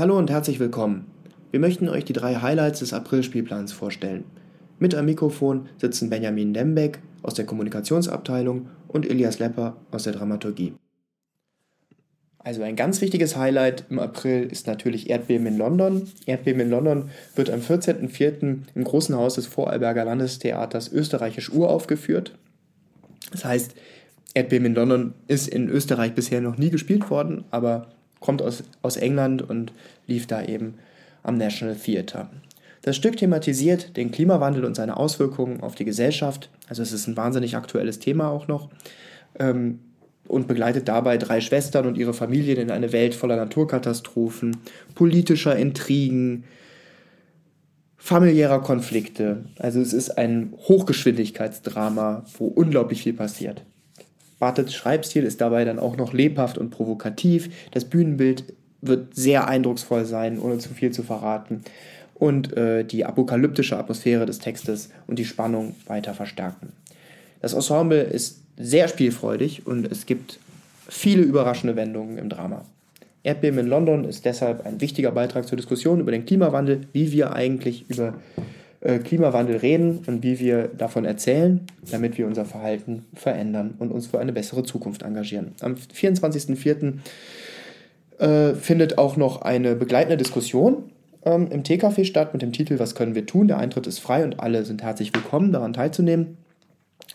Hallo und herzlich willkommen. Wir möchten euch die drei Highlights des April-Spielplans vorstellen. Mit am Mikrofon sitzen Benjamin Dembeck aus der Kommunikationsabteilung und Elias Lepper aus der Dramaturgie. Also ein ganz wichtiges Highlight im April ist natürlich Erdbeben in London. Erdbeben in London wird am 14.04. im Großen Haus des Vorarlberger Landestheaters österreichisch uraufgeführt. Das heißt, Erdbeben in London ist in Österreich bisher noch nie gespielt worden, aber kommt aus, aus England und lief da eben am National Theatre. Das Stück thematisiert den Klimawandel und seine Auswirkungen auf die Gesellschaft. Also es ist ein wahnsinnig aktuelles Thema auch noch. Ähm, und begleitet dabei drei Schwestern und ihre Familien in eine Welt voller Naturkatastrophen, politischer Intrigen, familiärer Konflikte. Also es ist ein Hochgeschwindigkeitsdrama, wo unglaublich viel passiert. Bartels Schreibstil ist dabei dann auch noch lebhaft und provokativ. Das Bühnenbild wird sehr eindrucksvoll sein, ohne zu viel zu verraten. Und äh, die apokalyptische Atmosphäre des Textes und die Spannung weiter verstärken. Das Ensemble ist sehr spielfreudig und es gibt viele überraschende Wendungen im Drama. Erdbeben in London ist deshalb ein wichtiger Beitrag zur Diskussion über den Klimawandel, wie wir eigentlich über Klimawandel reden und wie wir davon erzählen, damit wir unser Verhalten verändern und uns für eine bessere Zukunft engagieren. Am 24.04. Äh, findet auch noch eine begleitende Diskussion ähm, im Teecafé statt mit dem Titel Was können wir tun? Der Eintritt ist frei und alle sind herzlich willkommen, daran teilzunehmen.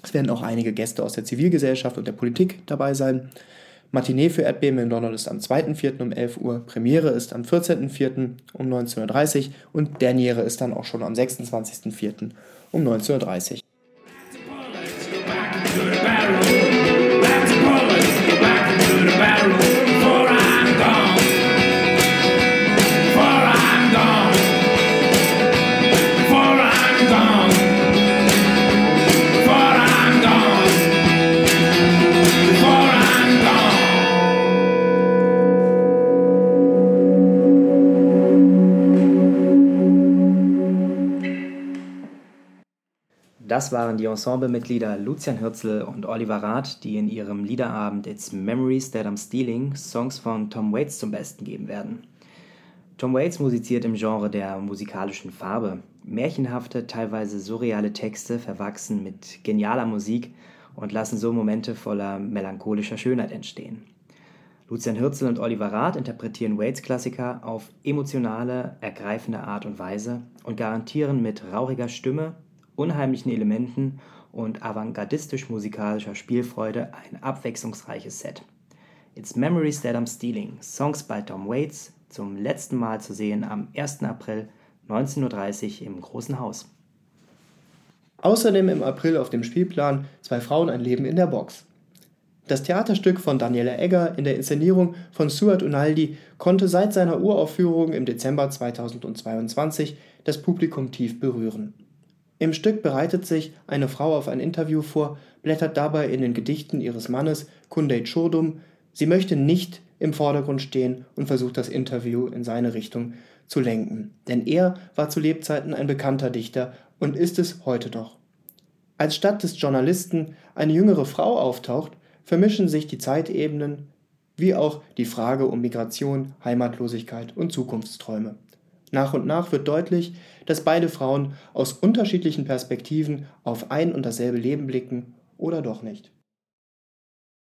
Es werden auch einige Gäste aus der Zivilgesellschaft und der Politik dabei sein. Matinee für Erdbeben in London ist am 2.4. um 11 Uhr, Premiere ist am 14.4. um 19.30 Uhr und Derniere ist dann auch schon am 26.4. um 19.30 Uhr. Das waren die Ensemblemitglieder Lucian Hürzel und Oliver Rath, die in ihrem Liederabend It's Memories That I'm Stealing Songs von Tom Waits zum Besten geben werden. Tom Waits musiziert im Genre der musikalischen Farbe. Märchenhafte, teilweise surreale Texte verwachsen mit genialer Musik und lassen so Momente voller melancholischer Schönheit entstehen. Lucian Hürzel und Oliver Rath interpretieren Waits-Klassiker auf emotionale, ergreifende Art und Weise und garantieren mit rauchiger Stimme unheimlichen Elementen und avantgardistisch-musikalischer Spielfreude ein abwechslungsreiches Set. It's Memories That I'm Stealing, Songs by Tom Waits, zum letzten Mal zu sehen am 1. April 19.30 Uhr im Großen Haus. Außerdem im April auf dem Spielplan Zwei Frauen ein Leben in der Box. Das Theaterstück von Daniela Egger in der Inszenierung von Stuart Unaldi konnte seit seiner Uraufführung im Dezember 2022 das Publikum tief berühren. Im Stück bereitet sich eine Frau auf ein Interview vor, blättert dabei in den Gedichten ihres Mannes Kundey Chodum. Sie möchte nicht im Vordergrund stehen und versucht das Interview in seine Richtung zu lenken. Denn er war zu Lebzeiten ein bekannter Dichter und ist es heute noch. Als statt des Journalisten eine jüngere Frau auftaucht, vermischen sich die Zeitebenen wie auch die Frage um Migration, Heimatlosigkeit und Zukunftsträume. Nach und nach wird deutlich, dass beide Frauen aus unterschiedlichen Perspektiven auf ein und dasselbe Leben blicken oder doch nicht.